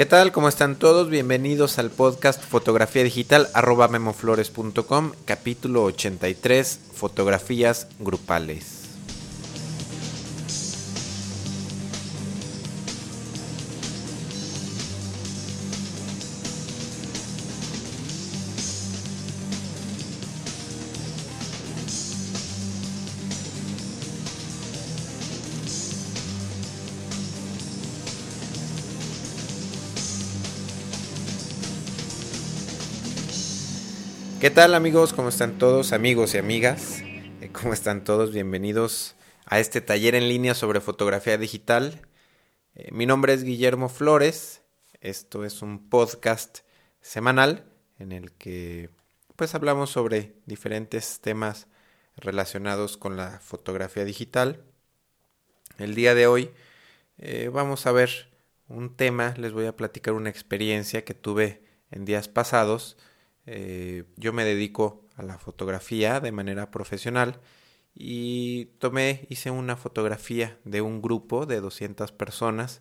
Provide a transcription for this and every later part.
¿Qué tal? ¿Cómo están todos? Bienvenidos al podcast Fotografía Digital arroba memoflores.com, capítulo 83, fotografías grupales. ¿Qué tal amigos? ¿Cómo están todos? Amigos y amigas, eh, ¿cómo están todos? Bienvenidos a este taller en línea sobre fotografía digital. Eh, mi nombre es Guillermo Flores. Esto es un podcast semanal en el que pues hablamos sobre diferentes temas relacionados con la fotografía digital. El día de hoy eh, vamos a ver un tema, les voy a platicar una experiencia que tuve en días pasados eh, yo me dedico a la fotografía de manera profesional y tomé, hice una fotografía de un grupo de 200 personas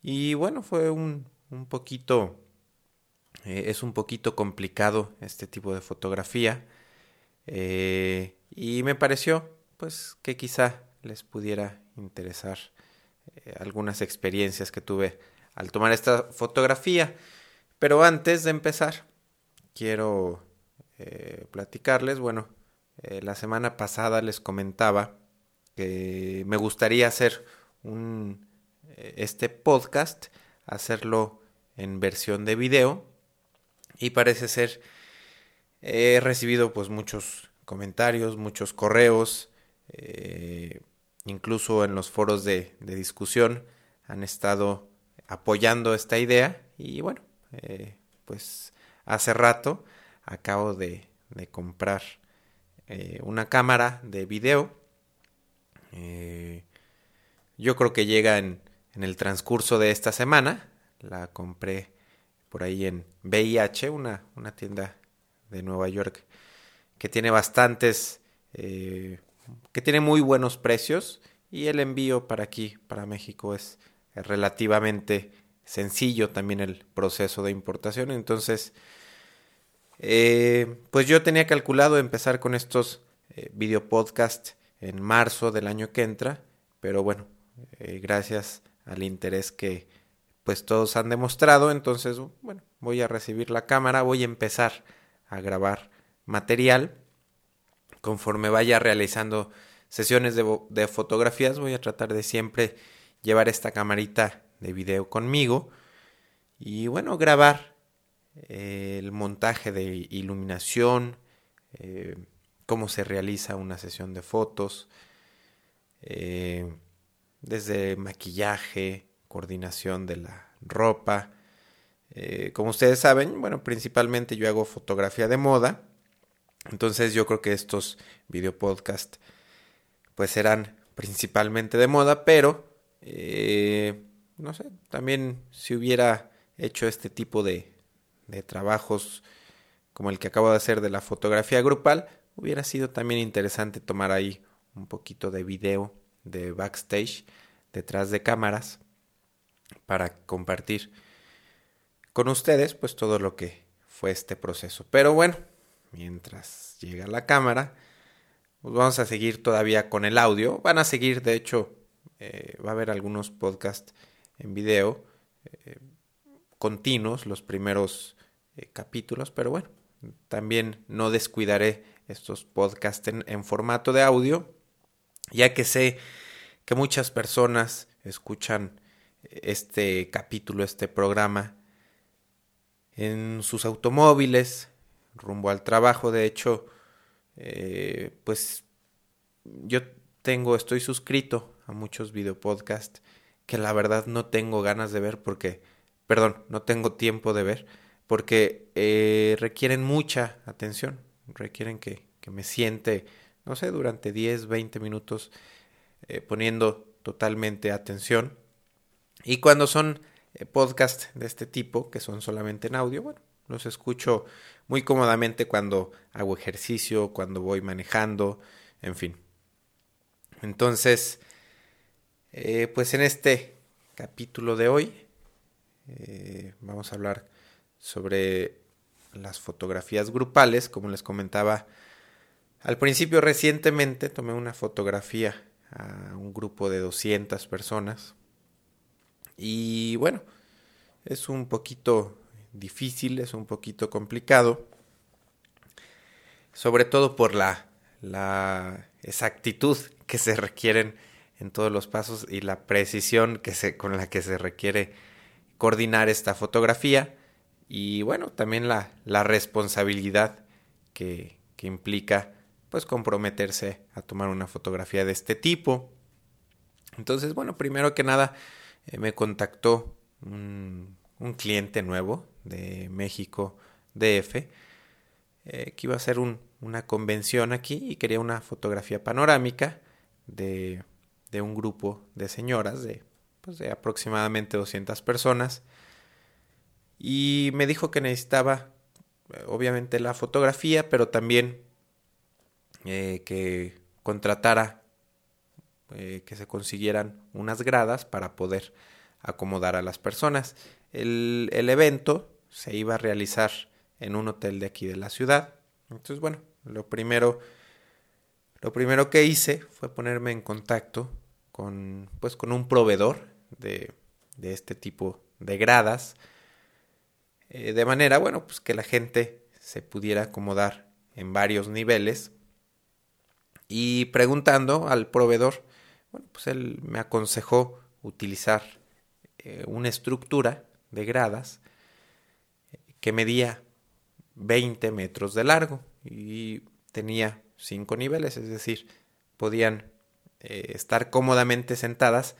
y bueno, fue un, un poquito, eh, es un poquito complicado este tipo de fotografía eh, y me pareció pues que quizá les pudiera interesar algunas experiencias que tuve al tomar esta fotografía. Pero antes de empezar, quiero eh, platicarles, bueno, eh, la semana pasada les comentaba que me gustaría hacer un, eh, este podcast, hacerlo en versión de video y parece ser he recibido pues muchos comentarios, muchos correos, incluso en los foros de, de discusión han estado apoyando esta idea y bueno, eh, pues hace rato acabo de, comprar eh, una cámara de video. Eh, yo creo que llega en, el transcurso de esta semana. La compré por ahí en VIH, una, una tienda de Nueva York que tiene bastantes, que tiene muy buenos precios y el envío para aquí, para México, es relativamente sencillo también el proceso de importación. Entonces, eh, pues yo tenía calculado empezar con estos eh, video podcast en marzo del año que entra, pero bueno, eh, gracias al interés que pues todos han demostrado, entonces bueno, voy a recibir la cámara, voy a empezar a grabar material conforme vaya realizando sesiones de fotografías, voy a tratar de siempre llevar esta camarita de video conmigo y bueno, grabar eh, el montaje de iluminación, eh, cómo se realiza una sesión de fotos, eh, desde maquillaje, coordinación de la ropa. como ustedes saben, bueno, principalmente yo hago fotografía de moda, entonces yo creo que estos video podcast pues serán principalmente de moda, pero no sé, también si hubiera hecho este tipo de, de trabajos como el que acabo de hacer de la fotografía grupal, hubiera sido también interesante tomar ahí un poquito de video de backstage detrás de cámaras para compartir con ustedes pues todo lo que fue este proceso. Pero bueno, mientras llega la cámara, pues vamos a seguir todavía con el audio. Van a seguir, de hecho, eh, va a haber algunos podcasts en video eh, continuos los primeros eh, capítulos, pero bueno, también no descuidaré estos podcasts en, formato de audio, ya que sé que muchas personas escuchan este capítulo, este programa en sus automóviles, rumbo al trabajo. De hecho, eh, pues yo tengo, estoy suscrito a muchos videopodcasts que la verdad no tengo ganas de ver porque, perdón, no tengo tiempo de ver porque eh, requieren mucha atención, requieren que, que, me siente, no sé, durante 10, 20 minutos eh, poniendo totalmente atención. Y cuando son eh, podcasts de este tipo, que son solamente en audio, bueno, los escucho muy cómodamente cuando hago ejercicio, cuando voy manejando, en fin. Entonces, eh, pues en este capítulo de hoy Eh, vamos a hablar sobre las fotografías grupales. Como les comentaba al principio, recientemente tomé una fotografía a un grupo de 200 personas. Y bueno, es un poquito difícil, es un poquito complicado. Sobre todo por la, la exactitud que se requieren en todos los pasos y la precisión que se, con la que se requiere coordinar esta fotografía y bueno, también la, la responsabilidad que, que, implica pues comprometerse a tomar una fotografía de este tipo. Entonces, bueno, primero que nada eh, me contactó un, un, cliente nuevo de México DF eh, que iba a hacer un, una convención aquí y quería una fotografía panorámica de, de un grupo de señoras de, pues, de aproximadamente 200 personas y me dijo que necesitaba obviamente la fotografía, pero también eh, que contratara, eh, que se consiguieran unas gradas para poder acomodar a las personas. El, el, evento se iba a realizar en un hotel de aquí de la ciudad. Entonces, bueno, lo primero, lo primero que hice fue ponerme en contacto con, pues, con un proveedor de, de este tipo de gradas eh, de manera, bueno, pues que la gente se pudiera acomodar en varios niveles. Y preguntando al proveedor, bueno, pues él me aconsejó utilizar eh, una estructura de gradas que medía 20 metros de largo y tenía cinco niveles, es decir, podían eh, estar cómodamente sentadas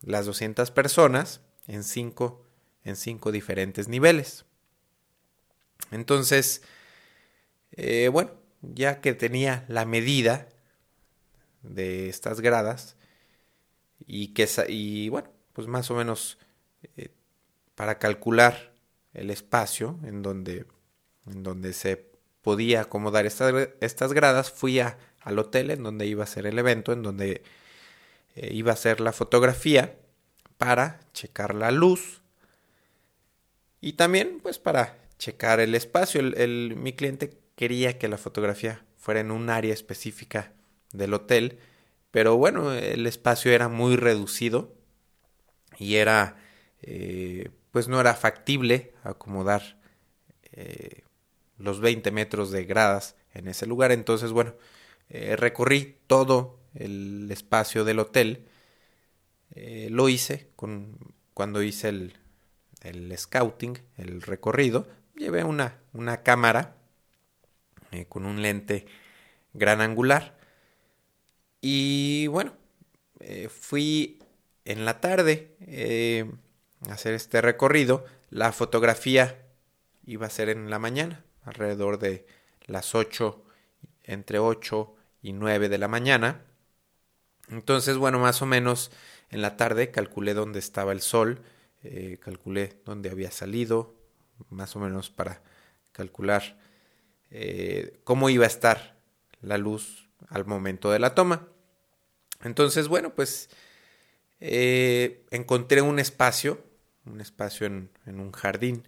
las 200 personas en cinco en cinco diferentes niveles. Entonces, eh, bueno, ya que tenía la medida de estas gradas y que y bueno, pues más o menos eh, para calcular el espacio en donde, en donde se podía acomodar estas, estas gradas, fui a, al hotel en donde iba a ser el evento, en donde eh, iba a ser la fotografía para checar la luz, y también, pues, para checar el espacio. El, mi cliente quería que la fotografía fuera en un área específica del hotel, pero bueno, el espacio era muy reducido y era, eh, pues no era factible acomodar eh, los 20 metros de gradas en ese lugar. Entonces, bueno, eh, recorrí todo el espacio del hotel. lo hice con, cuando hice el, el scouting, el recorrido, llevé una, una cámara eh, con un lente gran angular. Y bueno, eh, fui en la tarde eh, a hacer este recorrido. La fotografía iba a ser en la mañana, alrededor de las 8, entre 8 y 9 de la mañana. Entonces, bueno, más o menos en la tarde calculé dónde estaba el sol eh, calculé dónde había salido, más o menos para calcular eh, cómo iba a estar la luz al momento de la toma. Entonces, bueno, pues eh, encontré un espacio, un espacio en, un jardín,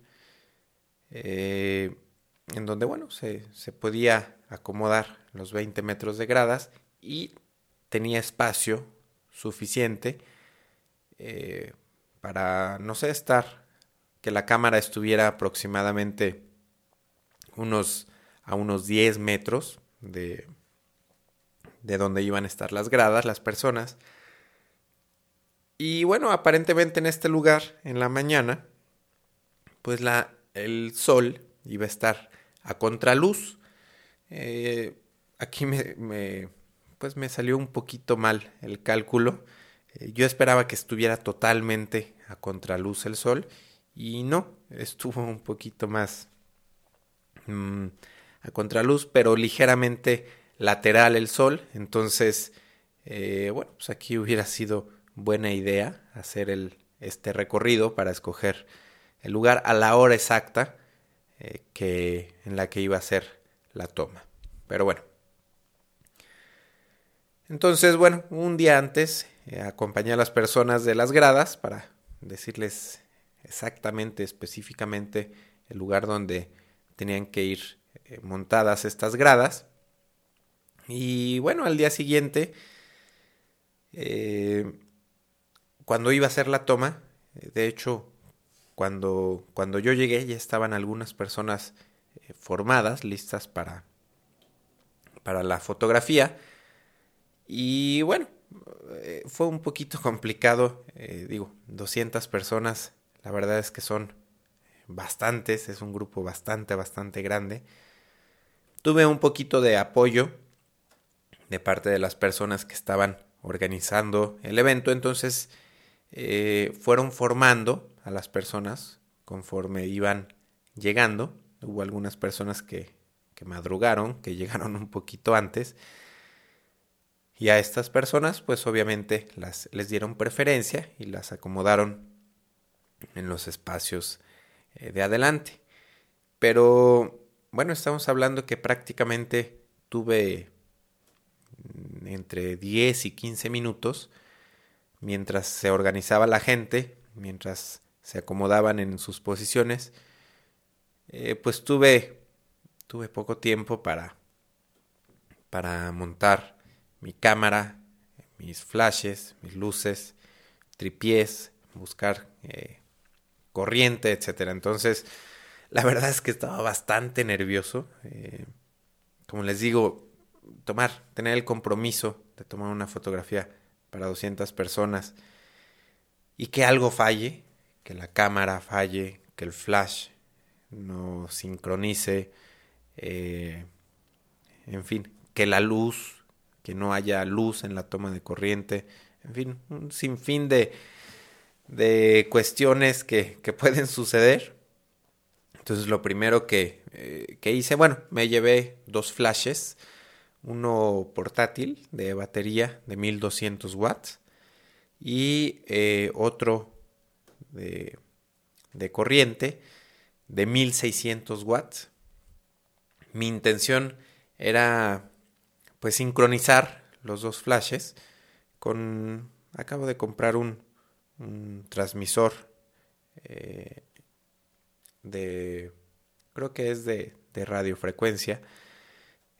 en donde, bueno, se, se, podía acomodar los 20 metros de gradas y tenía espacio suficiente para, no sé, estar, que la cámara estuviera aproximadamente unos, a unos 10 metros de, de donde iban a estar las gradas, las personas. Y bueno, aparentemente en este lugar, en la mañana, pues la, el sol iba a estar a contraluz. Eh, aquí me, pues me salió un poquito mal el cálculo. Eh, yo esperaba que estuviera totalmente a contraluz el sol y no, estuvo un poquito más mm, a contraluz, pero ligeramente lateral el sol. Entonces, eh, bueno, pues aquí hubiera sido buena idea hacer el, este recorrido para escoger el lugar a la hora exacta eh, que, en la que iba a ser la toma. Pero bueno. Entonces, bueno, un día antes eh, acompañé a las personas de las gradas para decirles exactamente, específicamente, el lugar donde tenían que ir eh, montadas estas gradas. Y bueno, al día siguiente, eh, cuando iba a hacer la toma, de hecho, cuando, cuando yo llegué ya estaban algunas personas formadas, listas para, para la fotografía. Y bueno, fue un poquito complicado, digo, 200 personas, la verdad es que son bastantes, es un grupo bastante, bastante grande. Tuve un poquito de apoyo de parte de las personas que estaban organizando el evento, entonces eh, fueron formando a las personas conforme iban llegando. Hubo algunas personas que, que madrugaron, que llegaron un poquito antes. Y a estas personas, pues obviamente las, les dieron preferencia y las acomodaron en los espacios eh, de adelante. Pero bueno, estamos hablando que prácticamente tuve mm, entre 10 y 15 minutos mientras se organizaba la gente, mientras se acomodaban en sus posiciones, eh, pues tuve, tuve poco tiempo para, para montar mi cámara, mis flashes, mis luces, tripiés, buscar eh, corriente, etcétera. Entonces, la verdad es que estaba bastante nervioso. Eh, como les digo, tomar, tener el compromiso de tomar una fotografía para 200 personas y que algo falle, que la cámara falle, que el flash no sincronice, eh, en fin, que la luz, que no haya luz en la toma de corriente, en fin, un sinfín de, de cuestiones que, que pueden suceder. Entonces lo primero que, eh, que, hice, bueno, me llevé dos flashes, uno portátil de batería de 1200 watts y eh, otro de, de corriente de 1600 watts. Mi intención era pues sincronizar los dos flashes con acabo de comprar un transmisor eh, de, creo que es de, de radiofrecuencia,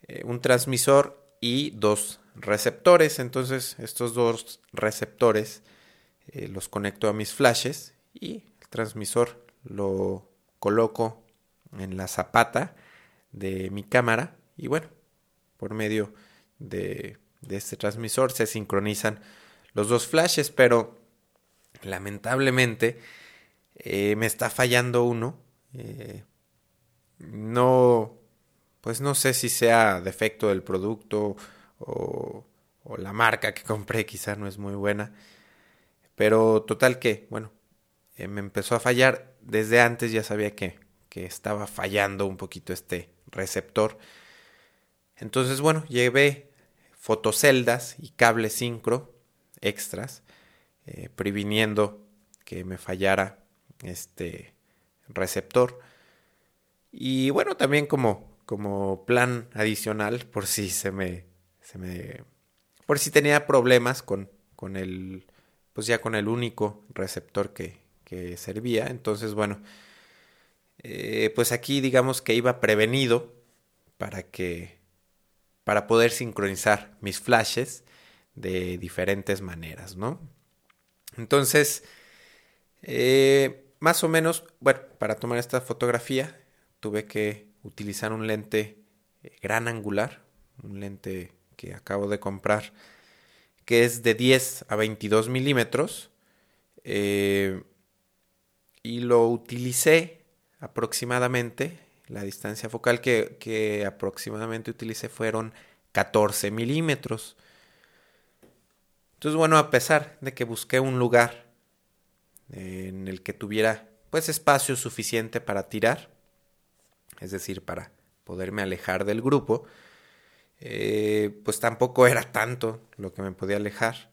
eh, un transmisor y dos receptores. Entonces estos dos receptores eh, los conecto a mis flashes y el transmisor lo coloco en la zapata de mi cámara y bueno, por medio de, de este transmisor se sincronizan los dos flashes, pero lamentablemente eh, me está fallando uno. Eh, no, pues no sé si sea defecto del producto o, o la marca que compré quizá no es muy buena. Pero total que, bueno, eh, me empezó a fallar. Desde antes ya sabía que, que estaba fallando un poquito este receptor. Entonces, bueno, llevé fotoceldas y cables sincro extras eh, previniendo que me fallara este receptor. Y bueno, también como, como plan adicional, por si se me, se me. por si tenía problemas con, con el. Pues ya con el único receptor que, que servía. Entonces, bueno. Eh, pues aquí digamos que iba prevenido para que. Para poder sincronizar mis flashes de diferentes maneras, ¿no? Entonces, eh, más o menos, bueno, para tomar esta fotografía tuve que utilizar un lente eh, gran angular, un lente que acabo de comprar, que es de 10 a 22 milímetros. Eh, y lo utilicé aproximadamente, la distancia focal que, aproximadamente utilicé fueron 14 milímetros. Entonces, bueno, a pesar de que busqué un lugar en el que tuviera pues espacio suficiente para tirar, es decir, para poderme alejar del grupo, eh, pues tampoco era tanto lo que me podía alejar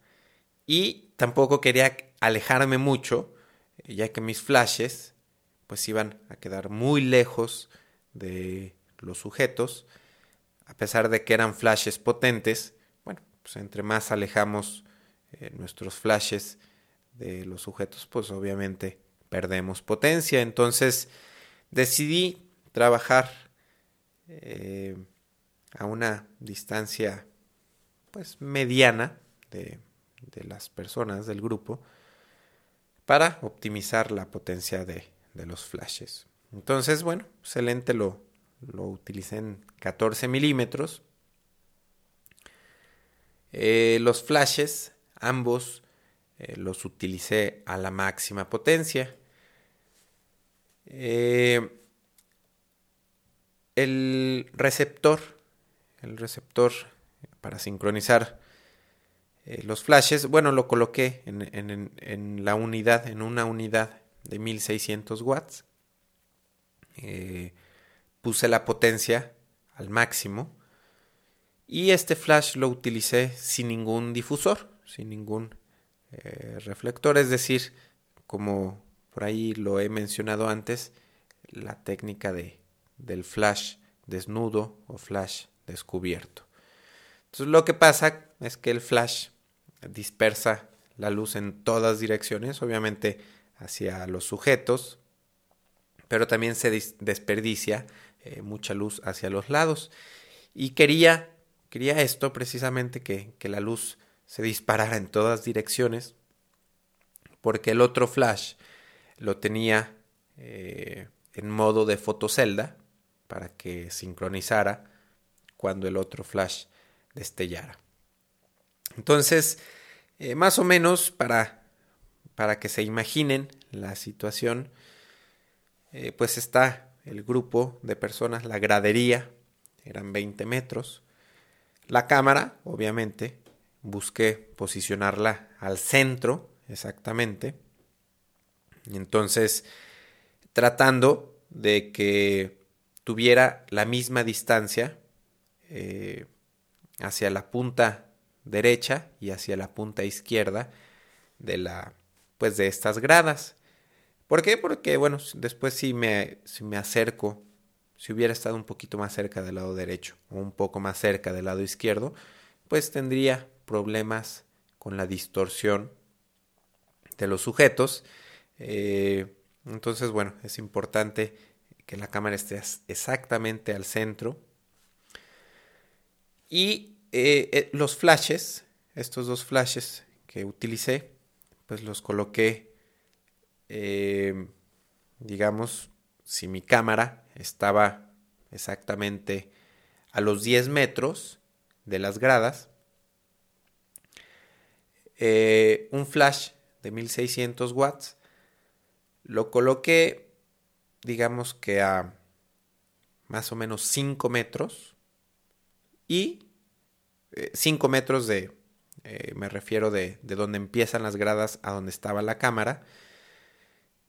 y tampoco quería alejarme mucho, ya que mis flashes pues iban a quedar muy lejos de los sujetos, a pesar de que eran flashes potentes, bueno, pues entre más alejamos eh, nuestros flashes de los sujetos, pues obviamente perdemos potencia. Entonces decidí trabajar eh, a una distancia pues mediana de, de, las personas del grupo para optimizar la potencia de, de los flashes. Entonces, bueno, excelente lo, lo utilicé en 14 milímetros. Eh, los flashes, ambos, eh, los utilicé a la máxima potencia. Eh, el receptor, el receptor para sincronizar los flashes, bueno, lo coloqué en, en, la unidad, en una unidad de 1600 watts puse la potencia al máximo y este flash lo utilicé sin ningún difusor, sin ningún eh, reflector, es decir, como por ahí lo he mencionado antes, la técnica de, del flash desnudo o flash descubierto. Entonces lo que pasa es que el flash dispersa la luz en todas direcciones, obviamente hacia los sujetos, pero también se desperdicia eh, mucha luz hacia los lados. Y quería, quería esto precisamente, que, la luz se disparara en todas direcciones, porque el otro flash lo tenía eh, en modo de fotocelda para que sincronizara cuando el otro flash destellara. Entonces, eh, más o menos para, para que se imaginen la situación, pues está el grupo de personas, la gradería, eran 20 metros. La cámara, obviamente, busqué posicionarla al centro, exactamente. Entonces, tratando de que tuviera la misma distancia eh, hacia la punta derecha y hacia la punta izquierda de la pues de estas gradas. ¿Por qué? Porque, bueno, después si me, si me acerco, si hubiera estado un poquito más cerca del lado derecho o un poco más cerca del lado izquierdo, pues tendría problemas con la distorsión de los sujetos. Eh, entonces, bueno, es importante que la cámara esté exactamente al centro. Y eh, eh, los flashes, estos dos flashes que utilicé, pues los coloqué eh, digamos, si mi cámara estaba exactamente a los 10 metros de las gradas, eh, un flash de 1600 watts lo coloqué, digamos que a más o menos 5 metros y 5 eh, metros de, me refiero de, de donde empiezan las gradas a donde estaba la cámara,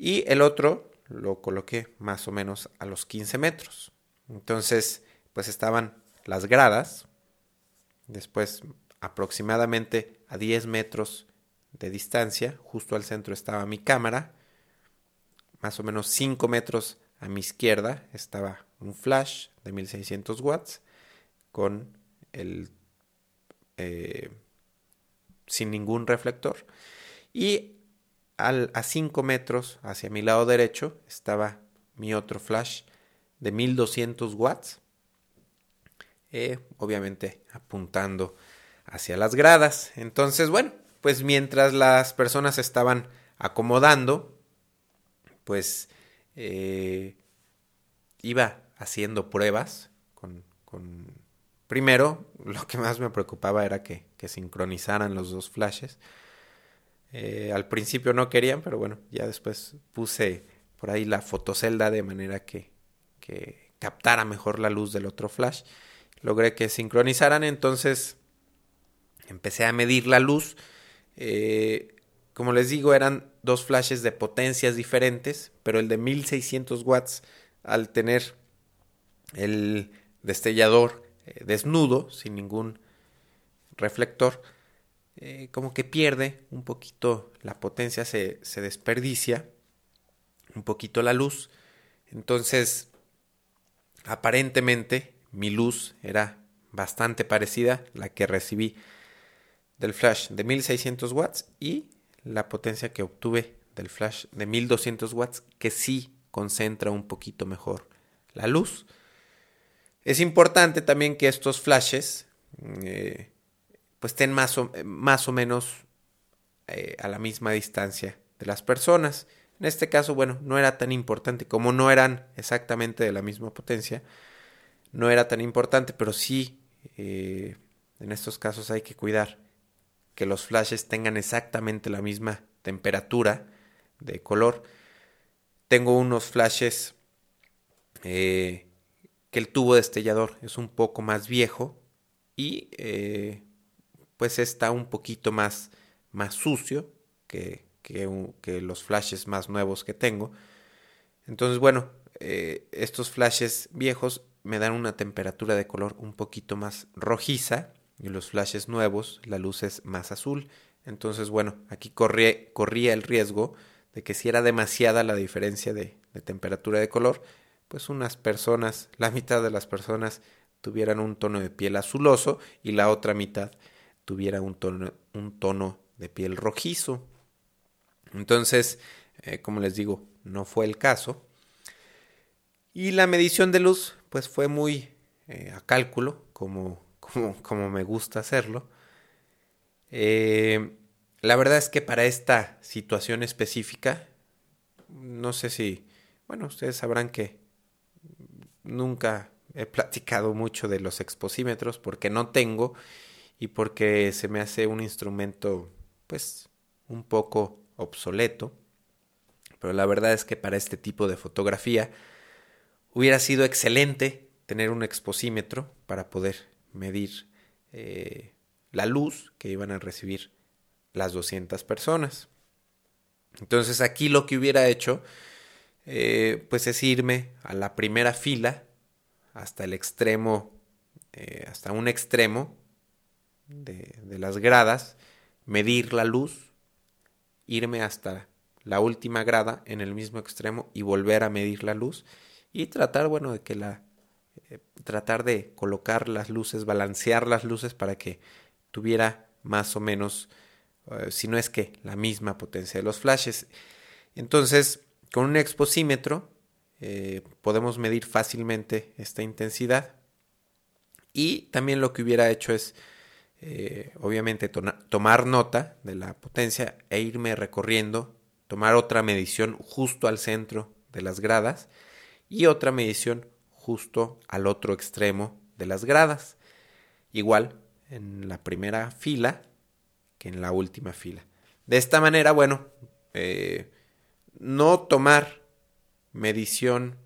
y el otro lo coloqué más o menos a los 15 metros. Entonces, pues estaban las gradas, después aproximadamente a 10 metros de distancia, justo al centro estaba mi cámara, más o menos 5 metros a mi izquierda estaba un flash de 1600 watts con el eh, sin ningún reflector y a 5 metros hacia mi lado derecho estaba mi otro flash de 1200 watts, eh, obviamente apuntando hacia las gradas. Entonces, bueno, pues mientras las personas estaban acomodando, pues eh, iba haciendo pruebas con, Primero, lo que más me preocupaba era que, que sincronizaran los dos flashes. Eh, al principio no querían, pero bueno, ya después puse por ahí la fotocelda de manera que, que captara mejor la luz del otro flash. Logré que sincronizaran, entonces empecé a medir la luz. Eh, como les digo, eran dos flashes de potencias diferentes, pero el de 1600 watts, al tener el destellador eh, desnudo, sin ningún reflector, eh, como que pierde un poquito la potencia, se, se desperdicia un poquito la luz. Entonces, aparentemente mi luz era bastante parecida la que recibí del flash de 1600 watts y la potencia que obtuve del flash de 1200 watts que sí concentra un poquito mejor la luz. Es importante también que estos flashes eh, pues estén más o, más o menos eh, a la misma distancia de las personas. En este caso, bueno, no era tan importante, como no eran exactamente de la misma potencia, no era tan importante, pero sí eh, en estos casos hay que cuidar que los flashes tengan exactamente la misma temperatura de color. Tengo unos flashes eh, que el tubo destellador es un poco más viejo y eh, pues está un poquito más, más sucio que, que, los flashes más nuevos que tengo. Entonces, bueno, eh, estos flashes viejos me dan una temperatura de color un poquito más rojiza y los flashes nuevos la luz es más azul. Entonces, bueno, aquí corría el riesgo de que si era demasiada la diferencia de, temperatura de color, pues unas personas, la mitad de las personas tuvieran un tono de piel azuloso y la otra mitad tuviera un tono, un tono de piel rojizo. Entonces, eh, como les digo, no fue el caso. Y la medición de luz, pues fue muy eh, a cálculo, como, como, como, me gusta hacerlo. Eh, la verdad es que para esta situación específica, no sé si, bueno, ustedes sabrán que nunca he platicado mucho de los exposímetros porque no tengo y porque se me hace un instrumento pues un poco obsoleto. Pero la verdad es que para este tipo de fotografía hubiera sido excelente tener un exposímetro para poder medir eh, la luz que iban a recibir las 200 personas. Entonces aquí lo que hubiera hecho, eh, pues es irme a la primera fila hasta el extremo, eh, hasta un extremo de, las gradas, medir la luz, irme hasta la última grada en el mismo extremo y volver a medir la luz y tratar, bueno, de que la, eh, tratar de colocar las luces, balancear las luces para que tuviera más o menos eh, si no es que la misma potencia de los flashes. Entonces, con un exposímetro eh, podemos medir fácilmente esta intensidad y también lo que hubiera hecho es eh, obviamente tomar nota de la potencia e irme recorriendo, tomar otra medición justo al centro de las gradas y otra medición justo al otro extremo de las gradas. Igual en la primera fila que en la última fila. De esta manera, bueno, eh, no tomar medición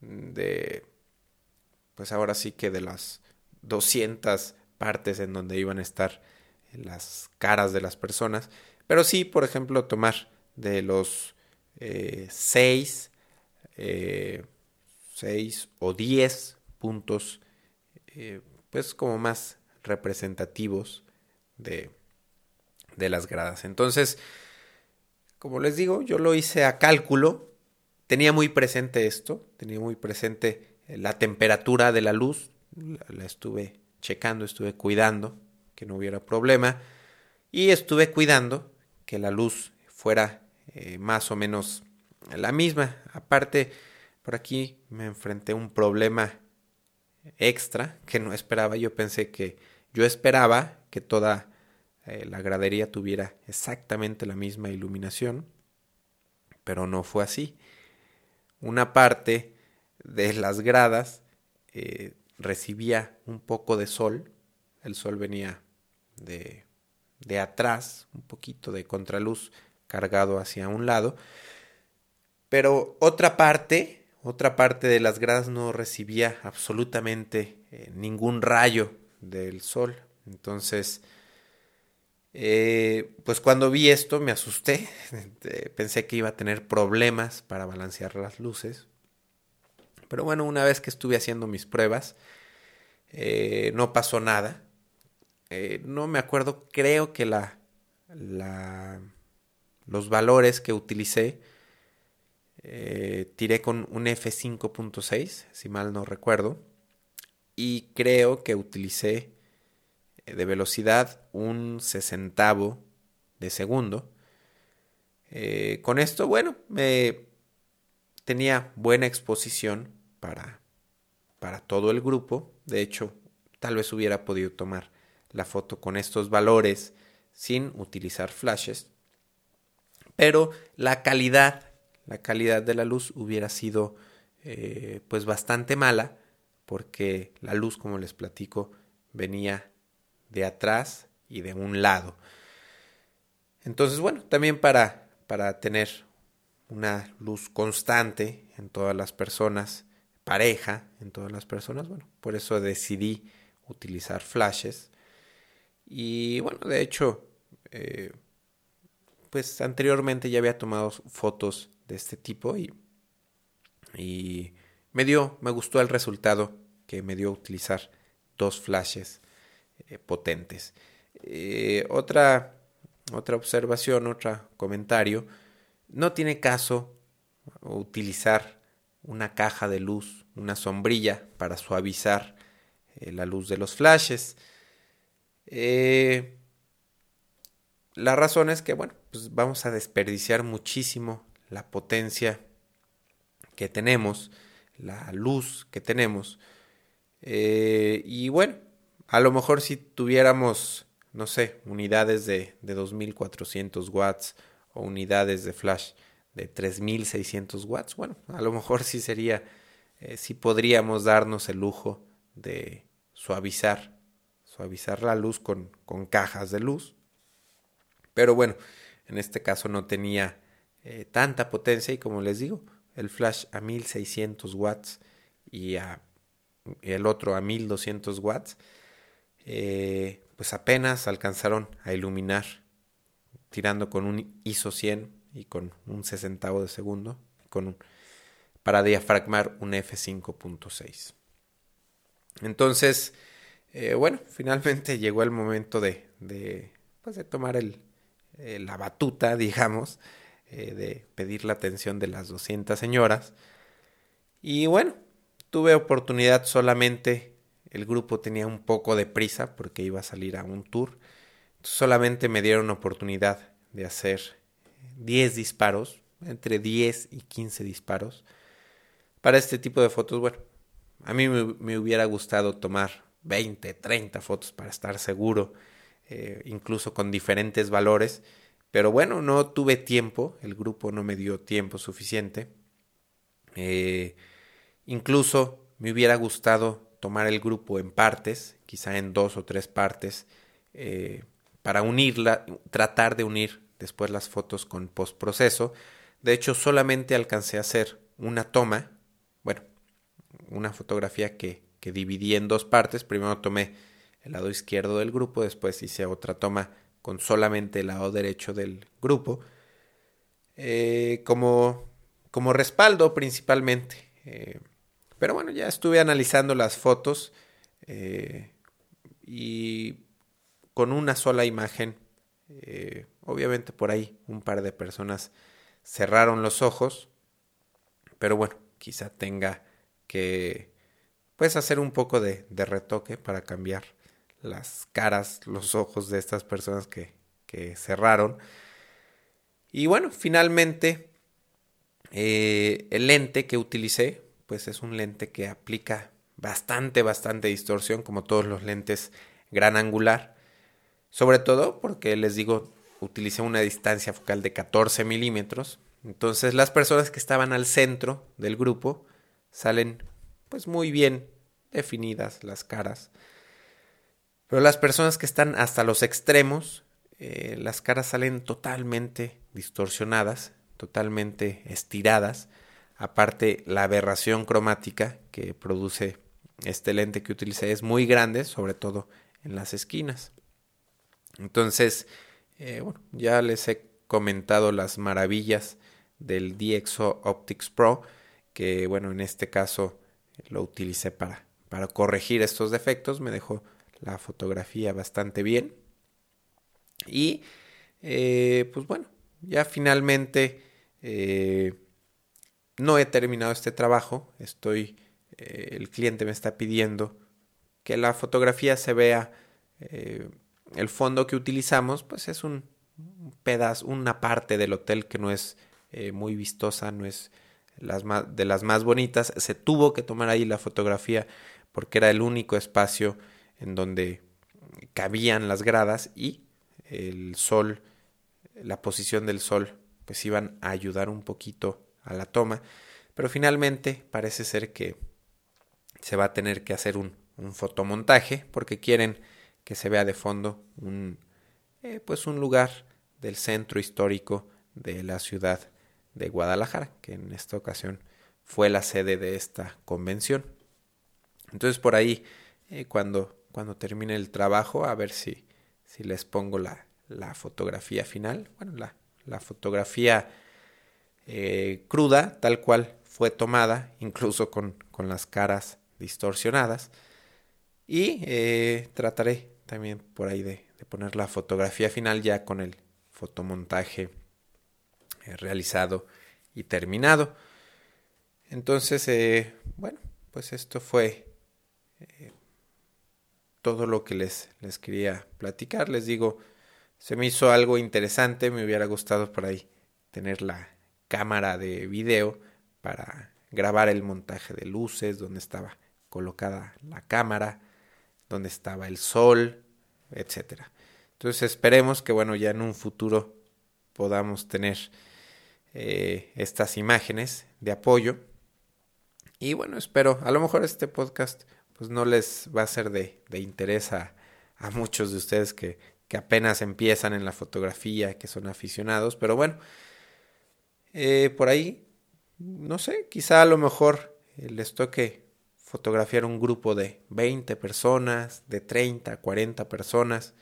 de, pues ahora sí que de las 200 partes en donde iban a estar las caras de las personas, pero sí, por ejemplo, tomar de los 6, eh, 6 eh, o 10 puntos, pues como más representativos de, de las gradas. Entonces, como les digo, yo lo hice a cálculo, tenía muy presente esto, tenía muy presente la temperatura de la luz, la, estuve checando, estuve cuidando que no hubiera problema y estuve cuidando que la luz fuera eh, más o menos la misma. Aparte, por aquí me enfrenté a un problema extra que no esperaba. Yo pensé que yo esperaba que toda eh, la gradería tuviera exactamente la misma iluminación, pero no fue así. Una parte de las gradas eh, recibía un poco de sol, el sol venía de, de atrás, un poquito de contraluz cargado hacia un lado, pero otra parte, otra parte de las gradas no recibía absolutamente eh, ningún rayo del sol. Entonces, eh, pues cuando vi esto me asusté, pensé que iba a tener problemas para balancear las luces. Pero bueno, una vez que estuve haciendo mis pruebas, eh, no pasó nada. Eh, no me acuerdo, creo que la, la los valores que utilicé, tiré con un F5.6, si mal no recuerdo, y creo que utilicé de velocidad un sesentavo de segundo Eh, con esto, bueno, me tenía buena exposición para, para todo el grupo. De hecho, tal vez hubiera podido tomar la foto con estos valores sin utilizar flashes. Pero la calidad, la calidad de la luz hubiera sido eh, pues bastante mala porque la luz, como les platico, venía de atrás y de un lado. Entonces, bueno, también para, para tener una luz constante en todas las personas, pareja en todas las personas, bueno, por eso decidí utilizar flashes. Y bueno, de hecho, eh, pues anteriormente ya había tomado fotos de este tipo y, y me dio, me gustó el resultado que me dio utilizar dos flashes eh, potentes. Eh, otra, otra observación, otro comentario, no tiene caso utilizar una caja de luz, una sombrilla para suavizar eh, la luz de los flashes. la razón es que, bueno, pues vamos a desperdiciar muchísimo la potencia que tenemos, la luz que tenemos. y bueno, a lo mejor si tuviéramos, no sé, unidades de, de 2400 watts o unidades de flash de 3600 watts, bueno, a lo mejor sí sería, eh, sí podríamos darnos el lujo de suavizar, suavizar la luz con, con cajas de luz. Pero bueno, en este caso no tenía eh, tanta potencia y como les digo, el flash a 1600 watts y, a, el otro a 1200 watts, eh, pues apenas alcanzaron a iluminar tirando con un ISO 100 y con un sesentavo de segundo con para diafragmar un F5.6. Entonces, eh, bueno, finalmente llegó el momento de, de, pues de tomar el, eh, la batuta, digamos, de pedir la atención de las 200 señoras. Y bueno, tuve oportunidad solamente el grupo tenía un poco de prisa porque iba a salir a un tour. Solamente me dieron oportunidad de hacer 10 disparos, entre 10 y 15 disparos. Para este tipo de fotos, bueno, a mí me, hubiera gustado tomar 20, 30 fotos para estar seguro, eh, incluso con diferentes valores. Pero bueno, no tuve tiempo, el grupo no me dio tiempo suficiente. Eh, incluso me hubiera gustado tomar el grupo en partes, quizá en dos o tres partes, eh, para unirla, tratar de unir después las fotos con postproceso. De hecho, solamente alcancé a hacer una toma, bueno, una fotografía que, que dividí en dos partes. Primero tomé el lado izquierdo del grupo, después hice otra toma con solamente el lado derecho del grupo, eh, como, como respaldo principalmente. Eh, pero bueno, ya estuve analizando las fotos eh, y con una sola imagen, eh, obviamente por ahí un par de personas cerraron los ojos, pero bueno, quizá tenga que pues hacer un poco de, retoque para cambiar las caras, los ojos de estas personas que, que cerraron. Y bueno, finalmente eh, el lente que utilicé pues es un lente que aplica bastante, bastante distorsión, como todos los lentes gran angular. Sobre todo porque les digo, utilicé una distancia focal de 14 milímetros. Entonces las personas que estaban al centro del grupo salen pues muy bien definidas las caras. Pero las personas que están hasta los extremos, eh, las caras salen totalmente distorsionadas, totalmente estiradas. Aparte, la aberración cromática que produce este lente que utilicé es muy grande, sobre todo en las esquinas. Entonces, eh, bueno, ya les he comentado las maravillas del DxO Optics Pro, que bueno, en este caso lo utilicé para, para corregir estos defectos, me dejó la fotografía bastante bien. Y eh, pues bueno, ya finalmente eh, no he terminado este trabajo, estoy, eh, el cliente me está pidiendo que la fotografía se vea, eh, el fondo que utilizamos, pues es un, pedazo, una parte del hotel que no es eh, muy vistosa, no es de las más bonitas. Se tuvo que tomar ahí la fotografía porque era el único espacio en donde cabían las gradas y el sol, la posición del sol, pues iban a ayudar un poquito a la toma. Pero finalmente parece ser que se va a tener que hacer un fotomontaje porque quieren que se vea de fondo un, eh, pues un lugar del centro histórico de la ciudad de Guadalajara, que en esta ocasión fue la sede de esta convención. Entonces por ahí, eh, cuando, cuando termine el trabajo, a ver si, si les pongo la, la fotografía final, bueno, la, la fotografía eh, cruda, tal cual fue tomada, incluso con, con las caras distorsionadas. Y trataré también por ahí de, poner la fotografía final ya con el fotomontaje eh, realizado y terminado. Entonces, eh, bueno, pues esto fue todo lo que les, les quería platicar. Les digo, se me hizo algo interesante, me hubiera gustado por ahí tener la cámara de video para grabar el montaje de luces, donde estaba colocada la cámara, donde estaba el sol, etcétera. Entonces esperemos que bueno ya en un futuro podamos tener eh, estas imágenes de apoyo y bueno espero a lo mejor este podcast pues no les va a ser de, de interés a, a, muchos de ustedes que, que, apenas empiezan en la fotografía que son aficionados pero bueno eh, por ahí no sé quizá a lo mejor les toque fotografiar un grupo de 20 personas, de 30, 40 personas.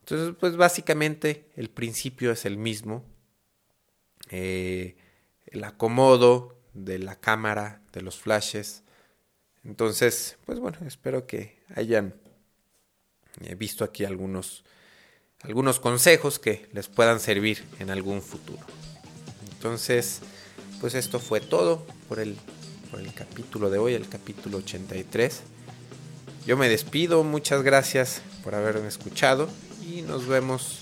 Entonces, pues básicamente el principio es el mismo. Eh, el acomodo de la cámara, de los flashes. Entonces, pues bueno, espero que hayan eh, visto aquí algunos, algunos consejos que les puedan servir en algún futuro. Entonces, pues esto fue todo por el por el capítulo de hoy, el capítulo 83. Yo me despido, muchas gracias por haberme escuchado y nos vemos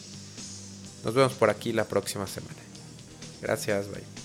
nos vemos por aquí la próxima semana. Gracias, bye.